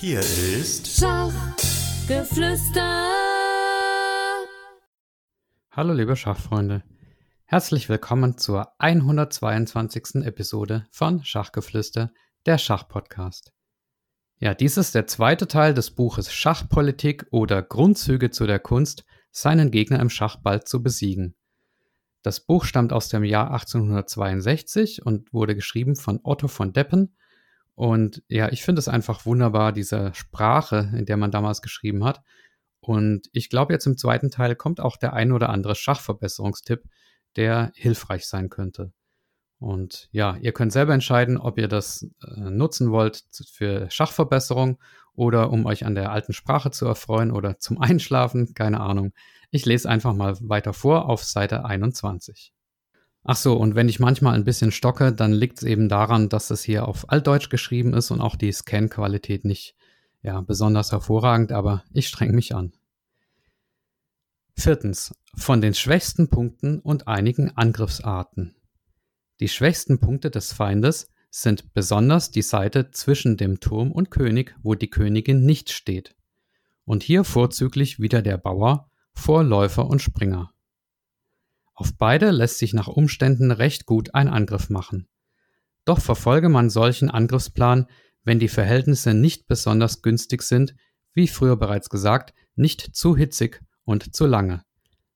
Hier ist Schachgeflüster. Hallo liebe Schachfreunde. Herzlich willkommen zur 122. Episode von Schachgeflüster, der Schachpodcast. Ja, dies ist der zweite Teil des Buches Schachpolitik oder Grundzüge zu der Kunst, seinen Gegner im Schach bald zu besiegen. Das Buch stammt aus dem Jahr 1862 und wurde geschrieben von Otto von Deppen und ja, ich finde es einfach wunderbar, diese Sprache, in der man damals geschrieben hat. Und ich glaube, jetzt im zweiten Teil kommt auch der ein oder andere Schachverbesserungstipp, der hilfreich sein könnte. Und ja, ihr könnt selber entscheiden, ob ihr das äh, nutzen wollt für Schachverbesserung oder um euch an der alten Sprache zu erfreuen oder zum Einschlafen, keine Ahnung. Ich lese einfach mal weiter vor auf Seite 21. Ach so, und wenn ich manchmal ein bisschen stocke, dann liegt es eben daran, dass es hier auf Altdeutsch geschrieben ist und auch die Scan-Qualität nicht ja, besonders hervorragend, aber ich streng mich an. Viertens. Von den schwächsten Punkten und einigen Angriffsarten. Die schwächsten Punkte des Feindes sind besonders die Seite zwischen dem Turm und König, wo die Königin nicht steht. Und hier vorzüglich wieder der Bauer, Vorläufer und Springer. Auf beide lässt sich nach Umständen recht gut ein Angriff machen. Doch verfolge man solchen Angriffsplan, wenn die Verhältnisse nicht besonders günstig sind, wie früher bereits gesagt, nicht zu hitzig und zu lange.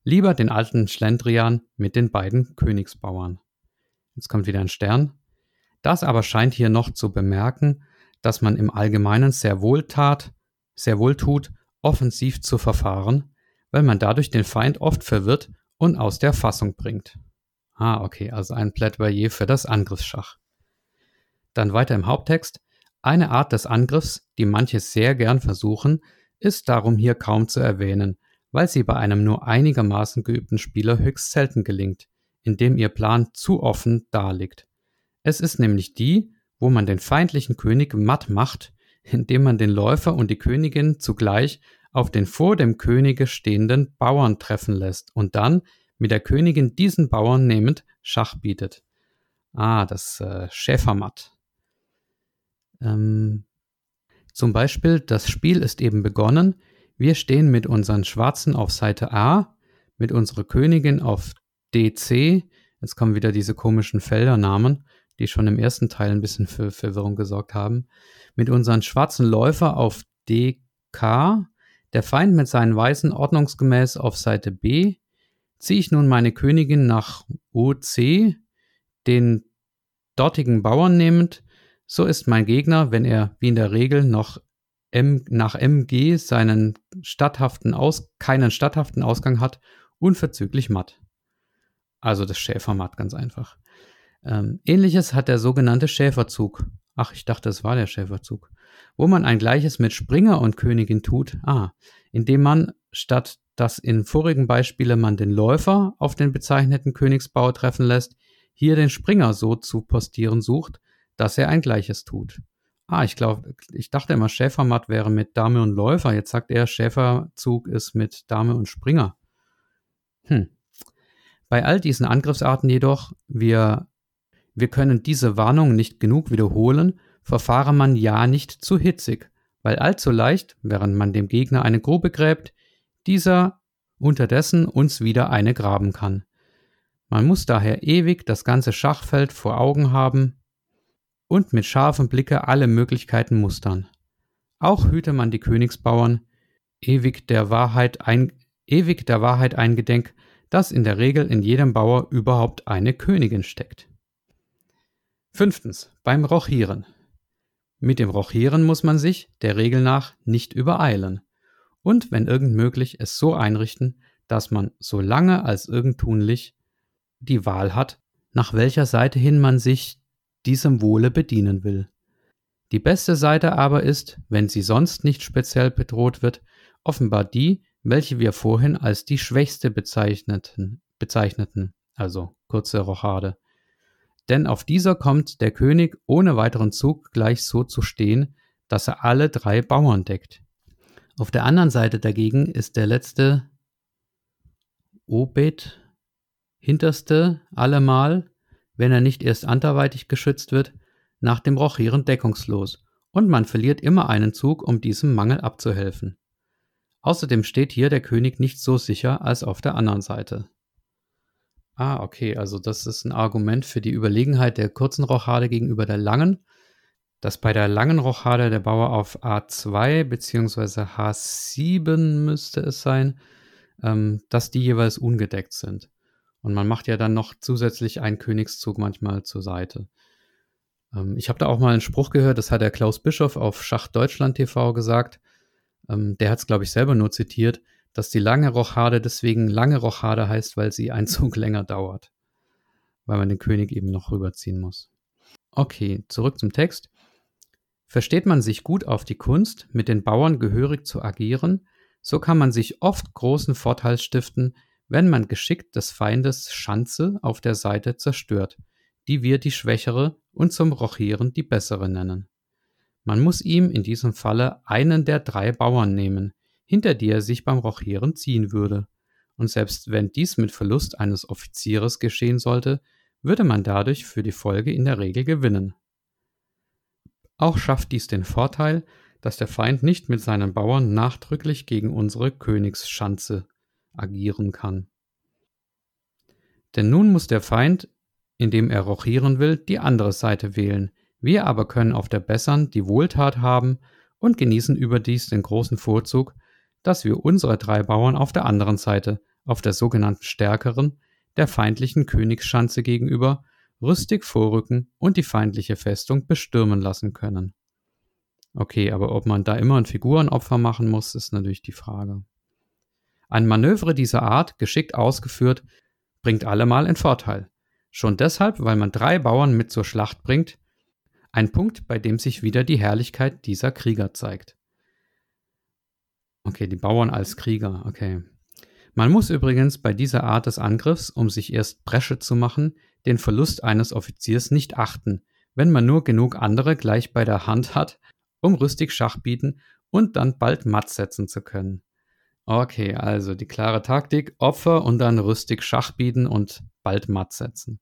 Lieber den alten Schlendrian mit den beiden Königsbauern. Jetzt kommt wieder ein Stern. Das aber scheint hier noch zu bemerken, dass man im Allgemeinen sehr wohl tat, sehr wohl tut, offensiv zu verfahren, weil man dadurch den Feind oft verwirrt und aus der Fassung bringt. Ah, okay, also ein Plädoyer für das Angriffsschach. Dann weiter im Haupttext. Eine Art des Angriffs, die manche sehr gern versuchen, ist darum hier kaum zu erwähnen, weil sie bei einem nur einigermaßen geübten Spieler höchst selten gelingt, indem ihr Plan zu offen darliegt. Es ist nämlich die, wo man den feindlichen König matt macht, indem man den Läufer und die Königin zugleich auf den vor dem Könige stehenden Bauern treffen lässt und dann mit der Königin diesen Bauern nehmend Schach bietet. Ah, das äh, Schäfermatt. Ähm, zum Beispiel, das Spiel ist eben begonnen. Wir stehen mit unseren Schwarzen auf Seite A, mit unserer Königin auf DC. Jetzt kommen wieder diese komischen Feldernamen, die schon im ersten Teil ein bisschen für Verwirrung gesorgt haben. Mit unseren schwarzen Läufer auf DK der Feind mit seinen Weißen ordnungsgemäß auf Seite B. Ziehe ich nun meine Königin nach OC, den dortigen Bauern nehmend, so ist mein Gegner, wenn er wie in der Regel noch M, nach MG seinen statthaften Aus, keinen statthaften Ausgang hat, unverzüglich matt. Also das Schäfermatt ganz einfach. Ähm, Ähnliches hat der sogenannte Schäferzug. Ach, ich dachte, es war der Schäferzug wo man ein Gleiches mit Springer und Königin tut, ah, indem man statt dass in vorigen Beispiele man den Läufer auf den bezeichneten Königsbau treffen lässt, hier den Springer so zu postieren sucht, dass er ein Gleiches tut. Ah, ich glaube, ich dachte immer, Schäfermatt wäre mit Dame und Läufer. Jetzt sagt er, Schäferzug ist mit Dame und Springer. Hm. Bei all diesen Angriffsarten jedoch, wir, wir können diese Warnung nicht genug wiederholen verfahre man ja nicht zu hitzig, weil allzu leicht, während man dem Gegner eine Grube gräbt, dieser unterdessen uns wieder eine graben kann. Man muss daher ewig das ganze Schachfeld vor Augen haben und mit scharfem Blicke alle Möglichkeiten mustern. Auch hüte man die Königsbauern, ewig der Wahrheit, ein, ewig der Wahrheit eingedenk, dass in der Regel in jedem Bauer überhaupt eine Königin steckt. Fünftens. Beim Rochieren. Mit dem Rochieren muss man sich, der Regel nach, nicht übereilen. Und wenn irgend möglich, es so einrichten, dass man so lange als irgend tunlich die Wahl hat, nach welcher Seite hin man sich diesem Wohle bedienen will. Die beste Seite aber ist, wenn sie sonst nicht speziell bedroht wird, offenbar die, welche wir vorhin als die schwächste bezeichneten, bezeichneten also kurze Rochade denn auf dieser kommt der König ohne weiteren Zug gleich so zu stehen, dass er alle drei Bauern deckt. Auf der anderen Seite dagegen ist der letzte Obed hinterste allemal, wenn er nicht erst anderweitig geschützt wird, nach dem Rochieren deckungslos und man verliert immer einen Zug, um diesem Mangel abzuhelfen. Außerdem steht hier der König nicht so sicher als auf der anderen Seite. Ah, okay, also das ist ein Argument für die Überlegenheit der kurzen Rochade gegenüber der langen, dass bei der langen Rochade der Bauer auf A2 bzw. H7 müsste es sein, ähm, dass die jeweils ungedeckt sind. Und man macht ja dann noch zusätzlich einen Königszug manchmal zur Seite. Ähm, ich habe da auch mal einen Spruch gehört, das hat der Klaus Bischof auf Schach Deutschland TV gesagt. Ähm, der hat es, glaube ich, selber nur zitiert, dass die lange Rochade deswegen lange Rochade heißt, weil sie ein Zug länger dauert. Weil man den König eben noch rüberziehen muss. Okay, zurück zum Text. Versteht man sich gut auf die Kunst, mit den Bauern gehörig zu agieren, so kann man sich oft großen Vorteil stiften, wenn man geschickt des Feindes Schanze auf der Seite zerstört, die wir die schwächere und zum Rochieren die bessere nennen. Man muss ihm in diesem Falle einen der drei Bauern nehmen, hinter die er sich beim Rochieren ziehen würde, und selbst wenn dies mit Verlust eines Offizieres geschehen sollte, würde man dadurch für die Folge in der Regel gewinnen. Auch schafft dies den Vorteil, dass der Feind nicht mit seinen Bauern nachdrücklich gegen unsere Königsschanze agieren kann. Denn nun muss der Feind indem er rochieren will, die andere Seite wählen. Wir aber können auf der bessern die Wohltat haben und genießen überdies den großen Vorzug, dass wir unsere drei Bauern auf der anderen Seite, auf der sogenannten stärkeren, der feindlichen Königsschanze gegenüber, rüstig vorrücken und die feindliche Festung bestürmen lassen können. Okay, aber ob man da immer ein Figurenopfer machen muss, ist natürlich die Frage. Ein Manöver dieser Art, geschickt ausgeführt, bringt allemal in Vorteil. Schon deshalb, weil man drei Bauern mit zur Schlacht bringt, ein Punkt, bei dem sich wieder die Herrlichkeit dieser Krieger zeigt. Okay, die Bauern als Krieger, okay. Man muss übrigens bei dieser Art des Angriffs, um sich erst Bresche zu machen, den Verlust eines Offiziers nicht achten, wenn man nur genug andere gleich bei der Hand hat, um rüstig Schach bieten und dann bald matt setzen zu können. Okay, also die klare Taktik, Opfer und dann rüstig Schach bieten und bald matt setzen.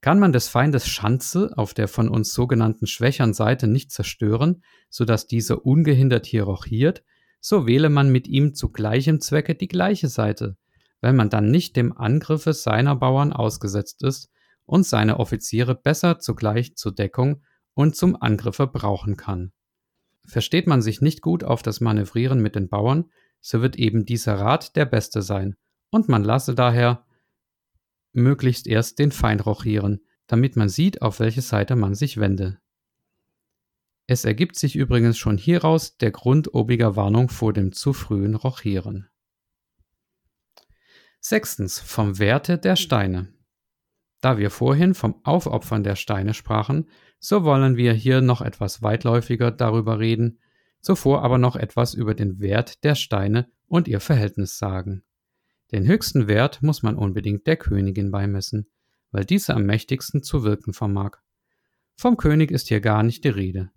Kann man des Feindes Schanze auf der von uns sogenannten schwächeren Seite nicht zerstören, so dass dieser ungehindert hier rochiert, so wähle man mit ihm zu gleichem Zwecke die gleiche Seite, weil man dann nicht dem Angriffe seiner Bauern ausgesetzt ist und seine Offiziere besser zugleich zur Deckung und zum Angriffe brauchen kann. Versteht man sich nicht gut auf das Manövrieren mit den Bauern, so wird eben dieser Rat der beste sein, und man lasse daher möglichst erst den Feind rochieren, damit man sieht, auf welche Seite man sich wende. Es ergibt sich übrigens schon hieraus der Grund obiger Warnung vor dem zu frühen Rochieren. Sechstens vom Werte der Steine. Da wir vorhin vom Aufopfern der Steine sprachen, so wollen wir hier noch etwas weitläufiger darüber reden, zuvor aber noch etwas über den Wert der Steine und ihr Verhältnis sagen. Den höchsten Wert muss man unbedingt der Königin beimessen, weil diese am mächtigsten zu wirken vermag. Vom König ist hier gar nicht die Rede.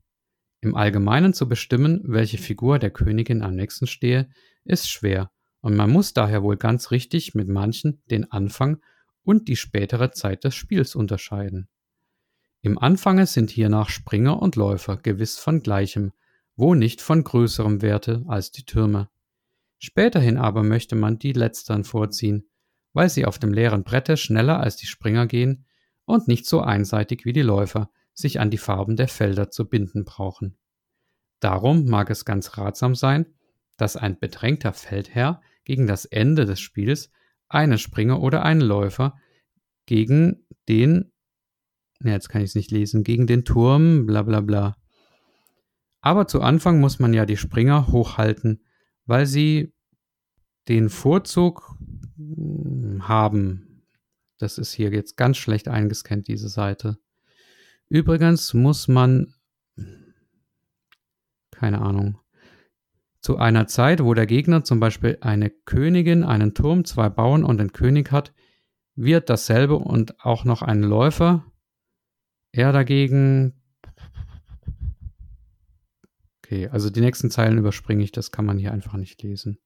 Im Allgemeinen zu bestimmen, welche Figur der Königin am nächsten stehe, ist schwer, und man muss daher wohl ganz richtig mit manchen den Anfang und die spätere Zeit des Spiels unterscheiden. Im Anfange sind hiernach Springer und Läufer gewiss von gleichem, wo nicht von größerem Werte als die Türme. Späterhin aber möchte man die letztern vorziehen, weil sie auf dem leeren Brette schneller als die Springer gehen und nicht so einseitig wie die Läufer sich an die Farben der Felder zu binden brauchen. Darum mag es ganz ratsam sein, dass ein bedrängter Feldherr gegen das Ende des Spiels einen Springer oder einen Läufer gegen den, ne, jetzt kann ich es nicht lesen, gegen den Turm, bla bla bla. Aber zu Anfang muss man ja die Springer hochhalten, weil sie den Vorzug hm, haben. Das ist hier jetzt ganz schlecht eingescannt, diese Seite. Übrigens muss man, keine Ahnung, zu einer Zeit, wo der Gegner zum Beispiel eine Königin, einen Turm, zwei Bauern und einen König hat, wird dasselbe und auch noch einen Läufer. Er dagegen. Okay, also die nächsten Zeilen überspringe ich, das kann man hier einfach nicht lesen.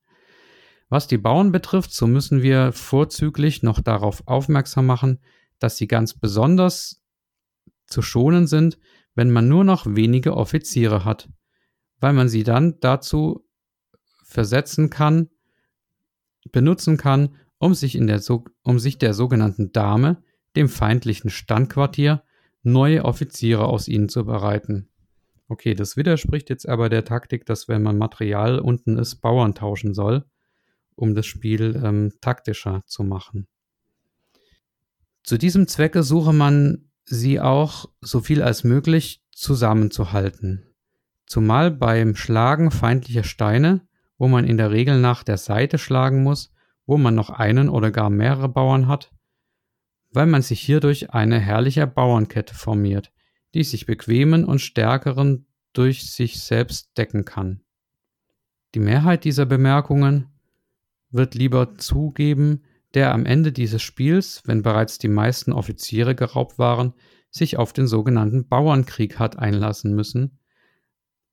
Was die Bauern betrifft, so müssen wir vorzüglich noch darauf aufmerksam machen, dass sie ganz besonders zu schonen sind, wenn man nur noch wenige Offiziere hat, weil man sie dann dazu versetzen kann, benutzen kann, um sich, in der, um sich der sogenannten Dame, dem feindlichen Standquartier, neue Offiziere aus ihnen zu bereiten. Okay, das widerspricht jetzt aber der Taktik, dass wenn man Material unten ist, Bauern tauschen soll, um das Spiel ähm, taktischer zu machen. Zu diesem Zwecke suche man sie auch so viel als möglich zusammenzuhalten. Zumal beim Schlagen feindlicher Steine, wo man in der Regel nach der Seite schlagen muss, wo man noch einen oder gar mehrere Bauern hat, weil man sich hierdurch eine herrliche Bauernkette formiert, die sich bequemen und stärkeren durch sich selbst decken kann. Die Mehrheit dieser Bemerkungen wird lieber zugeben, der am Ende dieses Spiels, wenn bereits die meisten Offiziere geraubt waren, sich auf den sogenannten Bauernkrieg hat einlassen müssen,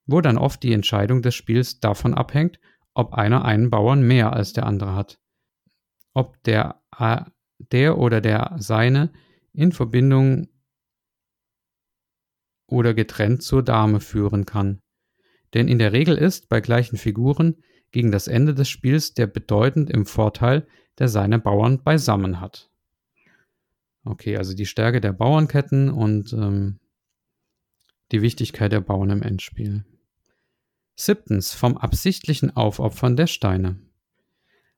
wo dann oft die Entscheidung des Spiels davon abhängt, ob einer einen Bauern mehr als der andere hat, ob der, der oder der seine in Verbindung oder getrennt zur Dame führen kann. Denn in der Regel ist bei gleichen Figuren gegen das Ende des Spiels der bedeutend im Vorteil, der seine Bauern beisammen hat. Okay, also die Stärke der Bauernketten und ähm, die Wichtigkeit der Bauern im Endspiel. Siebtens, vom absichtlichen Aufopfern der Steine.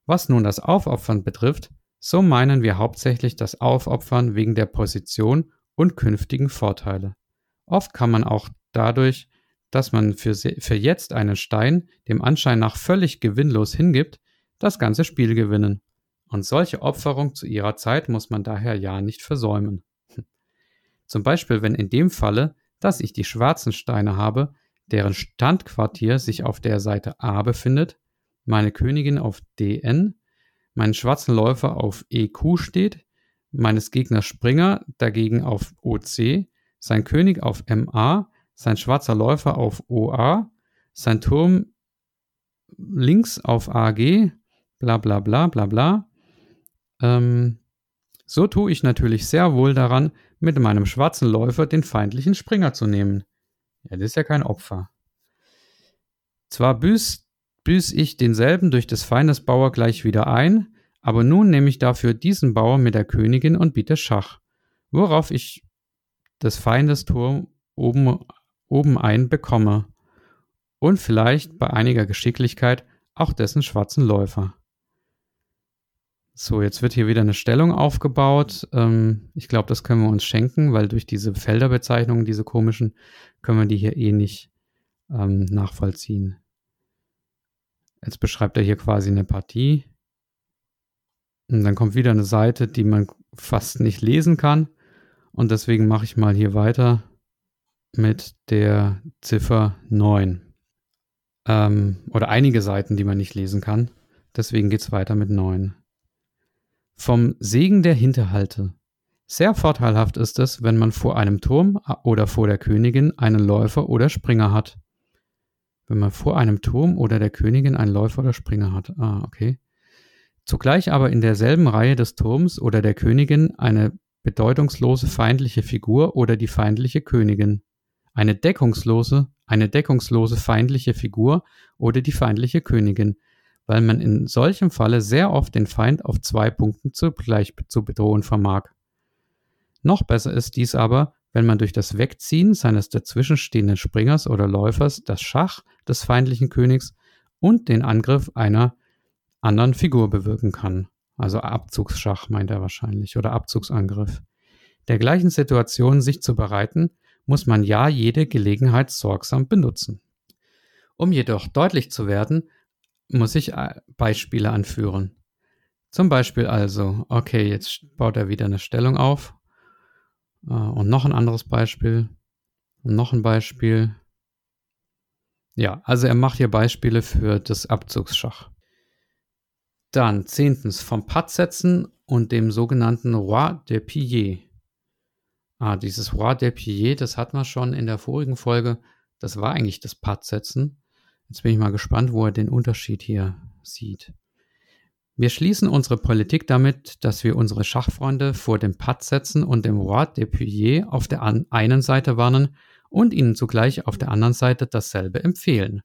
Was nun das Aufopfern betrifft, so meinen wir hauptsächlich das Aufopfern wegen der Position und künftigen Vorteile. Oft kann man auch dadurch dass man für, für jetzt einen Stein dem Anschein nach völlig gewinnlos hingibt, das ganze Spiel gewinnen. Und solche Opferung zu ihrer Zeit muss man daher ja nicht versäumen. Zum Beispiel, wenn in dem Falle, dass ich die schwarzen Steine habe, deren Standquartier sich auf der Seite A befindet, meine Königin auf DN, meinen schwarzen Läufer auf EQ steht, meines Gegners Springer dagegen auf OC, sein König auf MA, sein schwarzer Läufer auf OA, sein Turm links auf AG, bla bla bla bla bla. Ähm, so tue ich natürlich sehr wohl daran, mit meinem schwarzen Läufer den feindlichen Springer zu nehmen. Ja, das ist ja kein Opfer. Zwar büß, büß ich denselben durch des Feindes Bauer gleich wieder ein, aber nun nehme ich dafür diesen Bauer mit der Königin und biete Schach, worauf ich des Feindes Turm oben oben ein bekomme und vielleicht bei einiger Geschicklichkeit auch dessen schwarzen Läufer. So, jetzt wird hier wieder eine Stellung aufgebaut. Ähm, ich glaube, das können wir uns schenken, weil durch diese Felderbezeichnungen, diese komischen, können wir die hier eh nicht ähm, nachvollziehen. Jetzt beschreibt er hier quasi eine Partie. Und dann kommt wieder eine Seite, die man fast nicht lesen kann. Und deswegen mache ich mal hier weiter mit der Ziffer 9. Ähm, oder einige Seiten, die man nicht lesen kann. Deswegen geht es weiter mit 9. Vom Segen der Hinterhalte. Sehr vorteilhaft ist es, wenn man vor einem Turm oder vor der Königin einen Läufer oder Springer hat. Wenn man vor einem Turm oder der Königin einen Läufer oder Springer hat. Ah, okay. Zugleich aber in derselben Reihe des Turms oder der Königin eine bedeutungslose feindliche Figur oder die feindliche Königin eine deckungslose, eine deckungslose feindliche Figur oder die feindliche Königin, weil man in solchem Falle sehr oft den Feind auf zwei Punkten zugleich zu bedrohen vermag. Noch besser ist dies aber, wenn man durch das Wegziehen seines dazwischenstehenden Springers oder Läufers das Schach des feindlichen Königs und den Angriff einer anderen Figur bewirken kann. Also Abzugsschach meint er wahrscheinlich oder Abzugsangriff. Der gleichen Situation sich zu bereiten, muss man ja jede Gelegenheit sorgsam benutzen. Um jedoch deutlich zu werden, muss ich äh, Beispiele anführen. Zum Beispiel also, okay, jetzt baut er wieder eine Stellung auf äh, und noch ein anderes Beispiel und noch ein Beispiel. Ja, also er macht hier Beispiele für das Abzugsschach. Dann zehntens vom Patt setzen und dem sogenannten Roi de Pilier. Ah, dieses Roi der Pied, das hatten wir schon in der vorigen Folge. Das war eigentlich das Pattsetzen. Jetzt bin ich mal gespannt, wo er den Unterschied hier sieht. Wir schließen unsere Politik damit, dass wir unsere Schachfreunde vor dem Patt setzen und dem Roi de Pied auf der einen Seite warnen und ihnen zugleich auf der anderen Seite dasselbe empfehlen.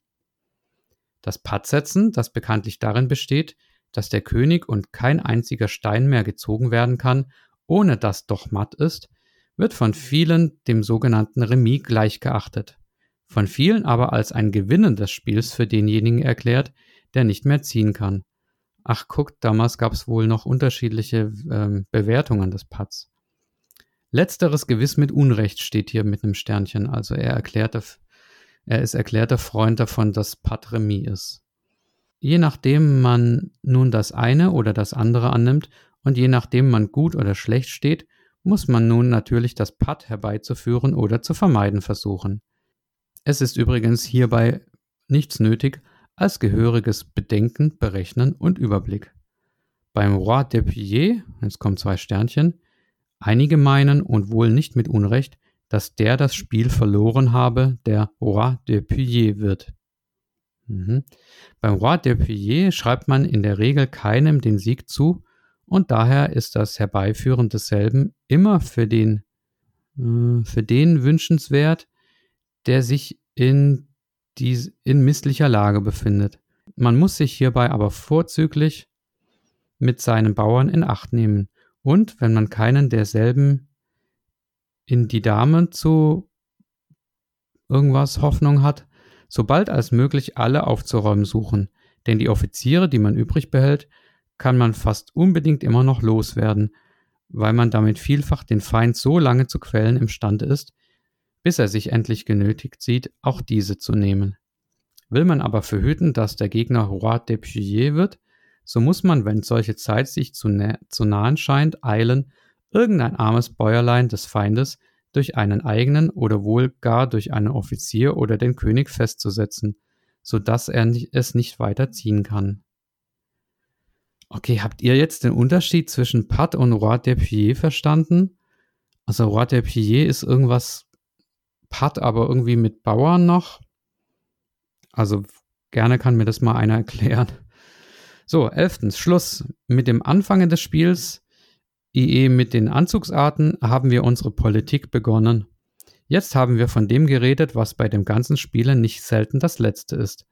Das Pattsetzen, das bekanntlich darin besteht, dass der König und kein einziger Stein mehr gezogen werden kann, ohne dass doch matt ist, wird von vielen dem sogenannten Remis gleichgeachtet, von vielen aber als ein Gewinnen des Spiels für denjenigen erklärt, der nicht mehr ziehen kann. Ach, guckt, damals gab es wohl noch unterschiedliche ähm, Bewertungen des Putts. Letzteres gewiss mit Unrecht steht hier mit einem Sternchen, also er erklärte, er ist erklärter Freund davon, dass Putt Remis ist. Je nachdem man nun das eine oder das andere annimmt und je nachdem man gut oder schlecht steht, muss man nun natürlich das Putt herbeizuführen oder zu vermeiden versuchen. Es ist übrigens hierbei nichts nötig als gehöriges Bedenken, Berechnen und Überblick. Beim Roi de Pied, jetzt kommen zwei Sternchen, einige meinen und wohl nicht mit Unrecht, dass der das Spiel verloren habe, der Roi de Pied wird. Mhm. Beim Roi de Pied schreibt man in der Regel keinem den Sieg zu und daher ist das Herbeiführen desselben immer für den, äh, für den wünschenswert, der sich in, die, in misslicher Lage befindet. Man muss sich hierbei aber vorzüglich mit seinen Bauern in Acht nehmen und, wenn man keinen derselben in die Dame zu irgendwas Hoffnung hat, so bald als möglich alle aufzuräumen suchen, denn die Offiziere, die man übrig behält, kann man fast unbedingt immer noch loswerden, weil man damit vielfach den Feind so lange zu quälen imstande ist, bis er sich endlich genötigt sieht, auch diese zu nehmen. Will man aber verhüten, dass der Gegner Roi de Puyer wird, so muss man, wenn solche Zeit sich zu, zu nahen scheint, eilen, irgendein armes Bäuerlein des Feindes durch einen eigenen oder wohl gar durch einen Offizier oder den König festzusetzen, so dass er es nicht weiter ziehen kann. Okay, habt ihr jetzt den Unterschied zwischen Pat und Roi de Pied verstanden? Also Roi de Pied ist irgendwas Pat, aber irgendwie mit Bauern noch. Also gerne kann mir das mal einer erklären. So, elftens, Schluss. Mit dem Anfangen des Spiels IE mit den Anzugsarten haben wir unsere Politik begonnen. Jetzt haben wir von dem geredet, was bei dem ganzen Spielen nicht selten das Letzte ist.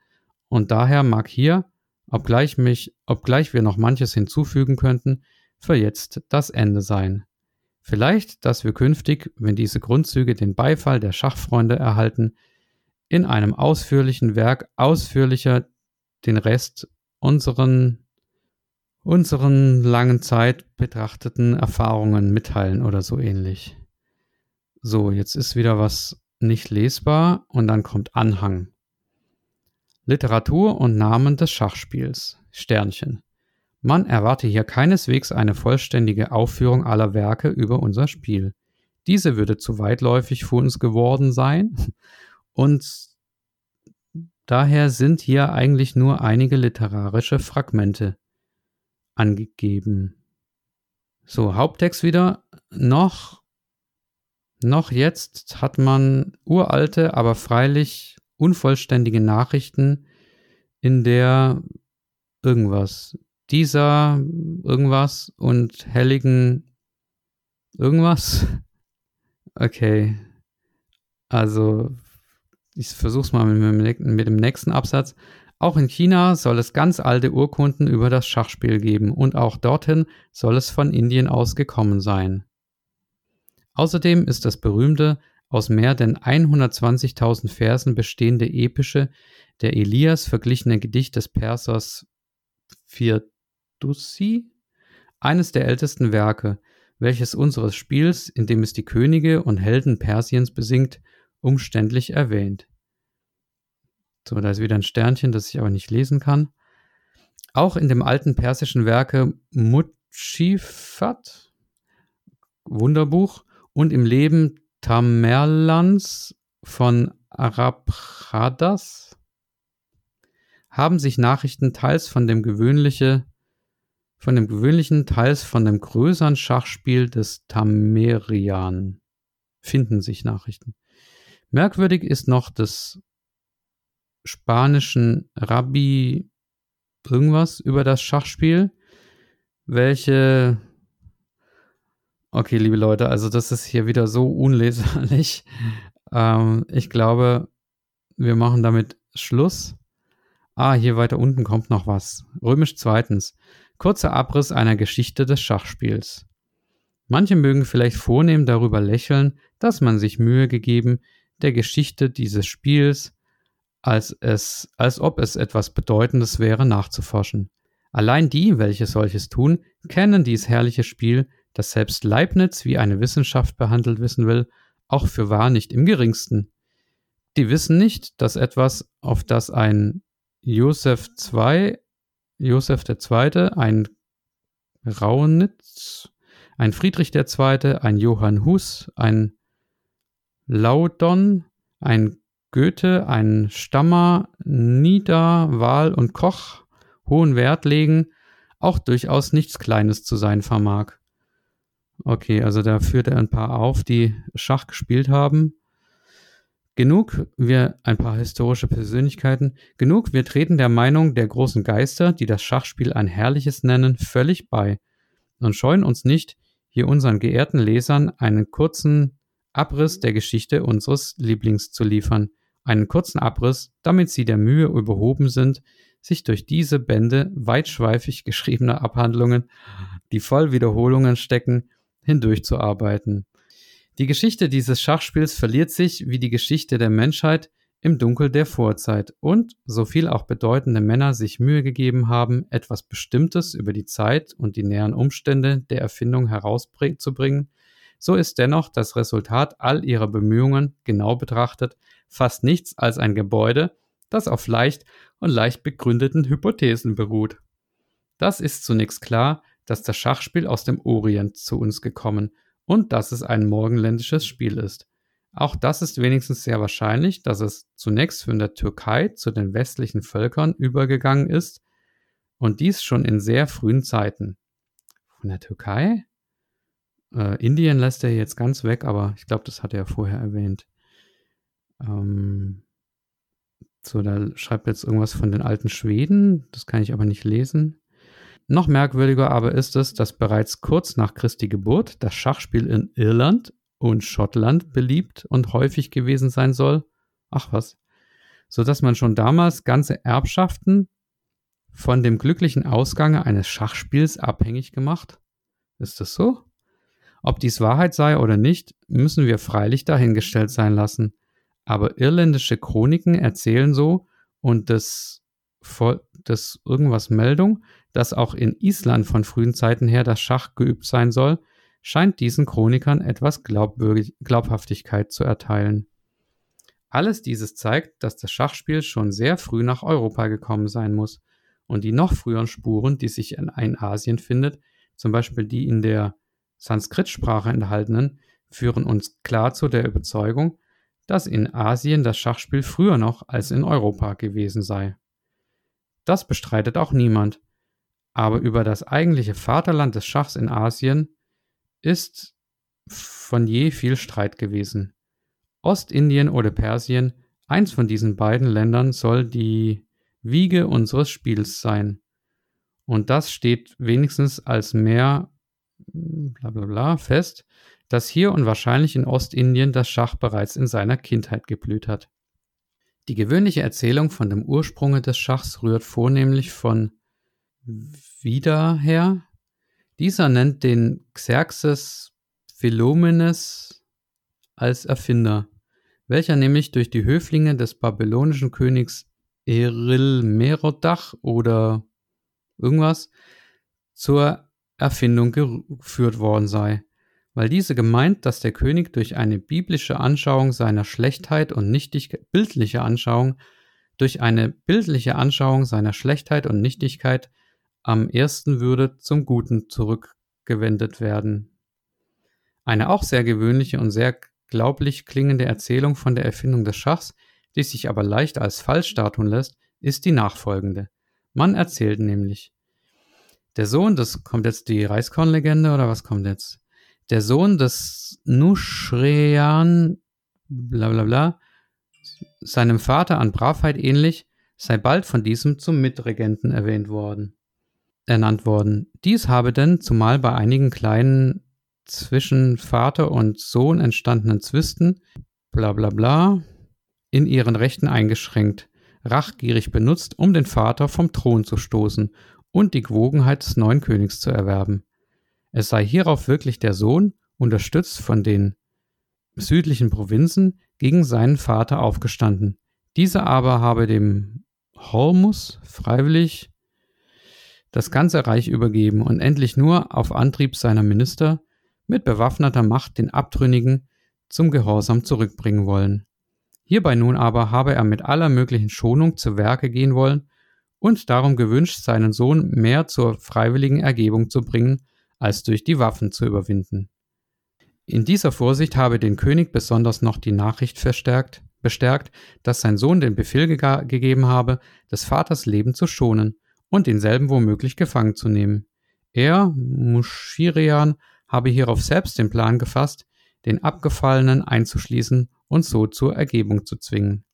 Und daher mag hier, obgleich, mich, obgleich wir noch manches hinzufügen könnten, für jetzt das Ende sein. Vielleicht, dass wir künftig, wenn diese Grundzüge den Beifall der Schachfreunde erhalten, in einem ausführlichen Werk ausführlicher den Rest unseren unseren langen Zeit betrachteten Erfahrungen mitteilen oder so ähnlich. So, jetzt ist wieder was nicht lesbar und dann kommt Anhang. Literatur und Namen des Schachspiels. Sternchen. Man erwarte hier keineswegs eine vollständige Aufführung aller Werke über unser Spiel. Diese würde zu weitläufig für uns geworden sein und daher sind hier eigentlich nur einige literarische Fragmente angegeben. So, Haupttext wieder. Noch, noch jetzt hat man uralte, aber freilich unvollständige Nachrichten, in der irgendwas, dieser irgendwas und helligen irgendwas. Okay. Also, ich versuch's mal mit, mit dem nächsten Absatz. Auch in China soll es ganz alte Urkunden über das Schachspiel geben und auch dorthin soll es von Indien aus gekommen sein. Außerdem ist das berühmte, aus mehr denn 120.000 Versen bestehende epische, der Elias verglichene Gedicht des Persers Firdussi eines der ältesten Werke, welches unseres Spiels, in dem es die Könige und Helden Persiens besingt, umständlich erwähnt. So, da ist wieder ein Sternchen, das ich aber nicht lesen kann. Auch in dem alten persischen Werke Mutschifat, Wunderbuch, und im Leben Tamerlans von Arabhadas haben sich Nachrichten teils von dem gewöhnliche, von dem gewöhnlichen, teils von dem größeren Schachspiel des Tamerian finden sich Nachrichten. Merkwürdig ist noch das spanischen Rabbi irgendwas über das Schachspiel, welche Okay, liebe Leute, also das ist hier wieder so unleserlich. Ähm, ich glaube, wir machen damit Schluss. Ah, hier weiter unten kommt noch was. Römisch zweitens. Kurzer Abriss einer Geschichte des Schachspiels. Manche mögen vielleicht vornehm darüber lächeln, dass man sich Mühe gegeben, der Geschichte dieses Spiels, als es, als ob es etwas Bedeutendes wäre, nachzuforschen. Allein die, welche solches tun, kennen dies herrliche Spiel, das selbst Leibniz wie eine Wissenschaft behandelt wissen will, auch für wahr nicht im geringsten. Die wissen nicht, dass etwas, auf das ein Josef II, Josef II., ein Raunitz, ein Friedrich II., ein Johann Hus, ein Laudon, ein Goethe, ein Stammer, Nieder, Wahl und Koch hohen Wert legen, auch durchaus nichts Kleines zu sein vermag. Okay, also da führt er ein paar auf, die Schach gespielt haben. Genug, wir ein paar historische Persönlichkeiten. Genug, wir treten der Meinung der großen Geister, die das Schachspiel ein herrliches nennen, völlig bei und scheuen uns nicht, hier unseren geehrten Lesern einen kurzen Abriss der Geschichte unseres Lieblings zu liefern. Einen kurzen Abriss, damit sie der Mühe überhoben sind, sich durch diese Bände weitschweifig geschriebener Abhandlungen, die voll Wiederholungen stecken, hindurchzuarbeiten. Die Geschichte dieses Schachspiels verliert sich, wie die Geschichte der Menschheit, im Dunkel der Vorzeit und, so viel auch bedeutende Männer sich Mühe gegeben haben, etwas Bestimmtes über die Zeit und die näheren Umstände der Erfindung herauszubringen, so ist dennoch das Resultat all ihrer Bemühungen, genau betrachtet, fast nichts als ein Gebäude, das auf leicht und leicht begründeten Hypothesen beruht. Das ist zunächst klar, dass das Schachspiel aus dem Orient zu uns gekommen und dass es ein morgenländisches Spiel ist. Auch das ist wenigstens sehr wahrscheinlich, dass es zunächst von der Türkei zu den westlichen Völkern übergegangen ist und dies schon in sehr frühen Zeiten. Von der Türkei? Äh, Indien lässt er jetzt ganz weg, aber ich glaube, das hat er ja vorher erwähnt. Ähm, so, da schreibt jetzt irgendwas von den alten Schweden, das kann ich aber nicht lesen. Noch merkwürdiger aber ist es, dass bereits kurz nach Christi Geburt das Schachspiel in Irland und Schottland beliebt und häufig gewesen sein soll. Ach was. So dass man schon damals ganze Erbschaften von dem glücklichen Ausgange eines Schachspiels abhängig gemacht? Ist das so? Ob dies Wahrheit sei oder nicht, müssen wir freilich dahingestellt sein lassen. Aber irländische Chroniken erzählen so und das, das irgendwas Meldung, dass auch in Island von frühen Zeiten her das Schach geübt sein soll, scheint diesen Chronikern etwas Glaubhaftigkeit zu erteilen. Alles dieses zeigt, dass das Schachspiel schon sehr früh nach Europa gekommen sein muss und die noch früheren Spuren, die sich in, in Asien findet, zum Beispiel die in der Sanskrit-Sprache enthaltenen, führen uns klar zu der Überzeugung, dass in Asien das Schachspiel früher noch als in Europa gewesen sei. Das bestreitet auch niemand, aber über das eigentliche Vaterland des Schachs in Asien ist von je viel Streit gewesen. Ostindien oder Persien, eins von diesen beiden Ländern soll die Wiege unseres Spiels sein. Und das steht wenigstens als mehr bla bla bla fest, dass hier und wahrscheinlich in Ostindien das Schach bereits in seiner Kindheit geblüht hat. Die gewöhnliche Erzählung von dem Ursprunge des Schachs rührt vornehmlich von wieder her. Dieser nennt den Xerxes Philomenes als Erfinder, welcher nämlich durch die Höflinge des babylonischen Königs Eril Merodach oder irgendwas zur Erfindung geführt worden sei, weil diese gemeint, dass der König durch eine biblische Anschauung seiner Schlechtheit und Nichtigkeit, bildliche Anschauung, durch eine bildliche Anschauung seiner Schlechtheit und Nichtigkeit am ersten würde zum Guten zurückgewendet werden. Eine auch sehr gewöhnliche und sehr glaublich klingende Erzählung von der Erfindung des Schachs, die sich aber leicht als falsch statuen lässt, ist die nachfolgende. Man erzählt nämlich, der Sohn des, kommt jetzt die Reiskorn-Legende oder was kommt jetzt? Der Sohn des Nushrean, bla bla bla, seinem Vater an Bravheit ähnlich, sei bald von diesem zum Mitregenten erwähnt worden ernannt worden. Dies habe denn, zumal bei einigen kleinen zwischen Vater und Sohn entstandenen Zwisten, bla bla bla, in ihren Rechten eingeschränkt, rachgierig benutzt, um den Vater vom Thron zu stoßen und die Gewogenheit des neuen Königs zu erwerben. Es sei hierauf wirklich der Sohn, unterstützt von den südlichen Provinzen, gegen seinen Vater aufgestanden. Dieser aber habe dem Hormus freiwillig das ganze Reich übergeben und endlich nur auf Antrieb seiner Minister mit bewaffneter Macht den Abtrünnigen zum Gehorsam zurückbringen wollen. Hierbei nun aber habe er mit aller möglichen Schonung zu Werke gehen wollen und darum gewünscht, seinen Sohn mehr zur freiwilligen Ergebung zu bringen, als durch die Waffen zu überwinden. In dieser Vorsicht habe den König besonders noch die Nachricht verstärkt, bestärkt, dass sein Sohn den Befehl ge gegeben habe, des Vaters Leben zu schonen und denselben womöglich gefangen zu nehmen. Er, Mushirian, habe hierauf selbst den Plan gefasst, den Abgefallenen einzuschließen und so zur Ergebung zu zwingen.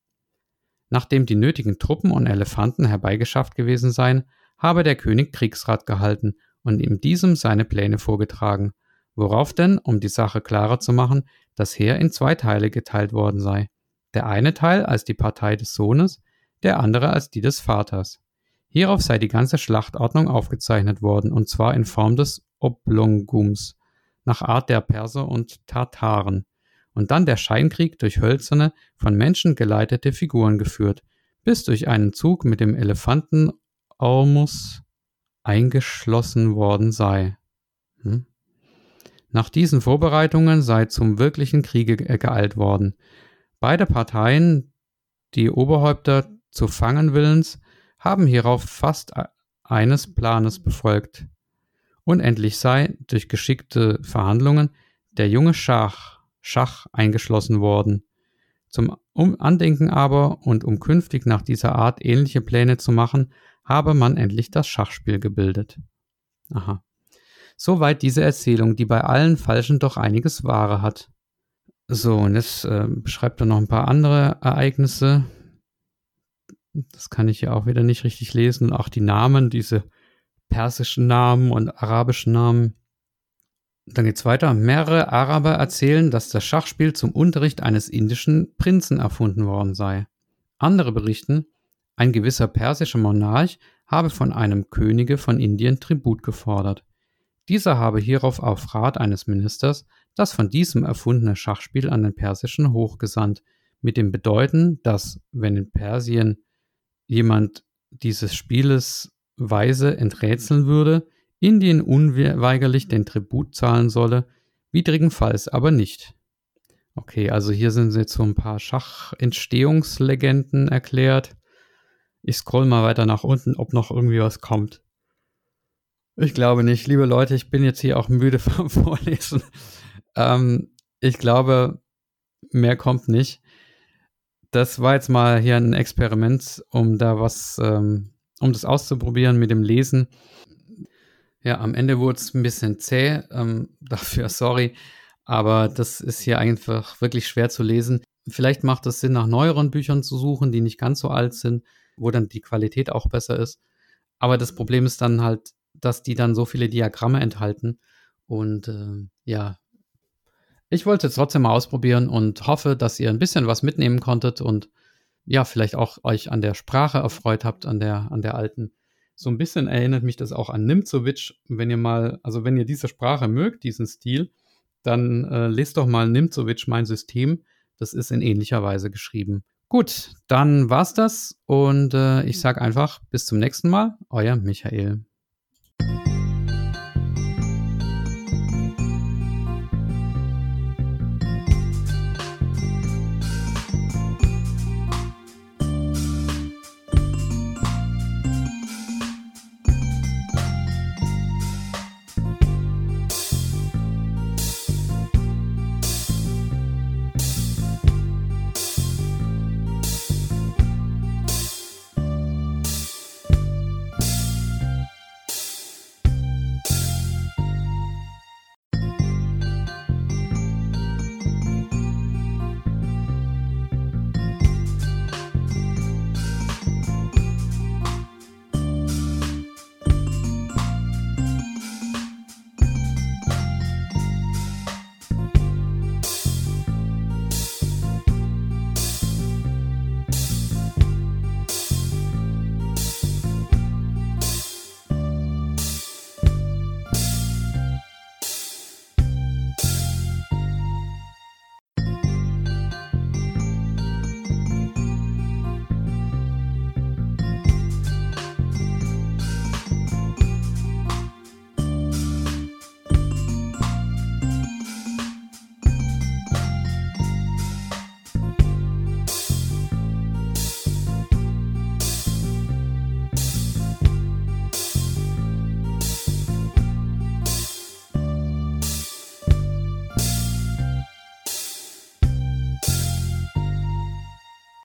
Nachdem die nötigen Truppen und Elefanten herbeigeschafft gewesen seien, habe der König Kriegsrat gehalten und ihm diesem seine Pläne vorgetragen, worauf denn, um die Sache klarer zu machen, das Heer in zwei Teile geteilt worden sei. Der eine Teil als die Partei des Sohnes, der andere als die des Vaters. Hierauf sei die ganze Schlachtordnung aufgezeichnet worden, und zwar in Form des Oblongums, nach Art der Perser und Tartaren, und dann der Scheinkrieg durch hölzerne, von Menschen geleitete Figuren geführt, bis durch einen Zug mit dem Elefanten Ormus eingeschlossen worden sei. Hm? Nach diesen Vorbereitungen sei zum wirklichen Kriege geeilt worden. Beide Parteien, die Oberhäupter zu fangen willens, haben hierauf fast eines Planes befolgt. Unendlich sei durch geschickte Verhandlungen der junge Schach, Schach eingeschlossen worden. Zum Andenken aber und um künftig nach dieser Art ähnliche Pläne zu machen, habe man endlich das Schachspiel gebildet. Aha. Soweit diese Erzählung, die bei allen Falschen doch einiges Wahre hat. So, und jetzt äh, beschreibt er noch ein paar andere Ereignisse. Das kann ich ja auch wieder nicht richtig lesen. Und auch die Namen, diese persischen Namen und arabischen Namen. Dann geht's weiter. Mehrere Araber erzählen, dass das Schachspiel zum Unterricht eines indischen Prinzen erfunden worden sei. Andere berichten, ein gewisser persischer Monarch habe von einem Könige von Indien Tribut gefordert. Dieser habe hierauf auf Rat eines Ministers das von diesem erfundene Schachspiel an den persischen Hoch gesandt, mit dem Bedeuten, dass, wenn in Persien jemand dieses Spieles weise enträtseln würde, Indien unweigerlich den Tribut zahlen solle, widrigenfalls aber nicht. Okay, also hier sind jetzt so ein paar Schachentstehungslegenden erklärt. Ich scroll mal weiter nach unten, ob noch irgendwie was kommt. Ich glaube nicht. Liebe Leute, ich bin jetzt hier auch müde vom Vorlesen. Ähm, ich glaube, mehr kommt nicht. Das war jetzt mal hier ein Experiment, um da was, ähm, um das auszuprobieren mit dem Lesen. Ja, am Ende wurde es ein bisschen zäh. Ähm, dafür sorry. Aber das ist hier einfach wirklich schwer zu lesen. Vielleicht macht es Sinn, nach neueren Büchern zu suchen, die nicht ganz so alt sind, wo dann die Qualität auch besser ist. Aber das Problem ist dann halt, dass die dann so viele Diagramme enthalten. Und äh, ja, ich wollte es trotzdem mal ausprobieren und hoffe, dass ihr ein bisschen was mitnehmen konntet und ja, vielleicht auch euch an der Sprache erfreut habt, an der, an der alten. So ein bisschen erinnert mich das auch an Nimzowitsch. Wenn ihr mal, also wenn ihr diese Sprache mögt, diesen Stil, dann äh, lest doch mal Nimzowitsch, mein System. Das ist in ähnlicher Weise geschrieben. Gut, dann war's das und äh, ich sage einfach bis zum nächsten Mal, euer Michael.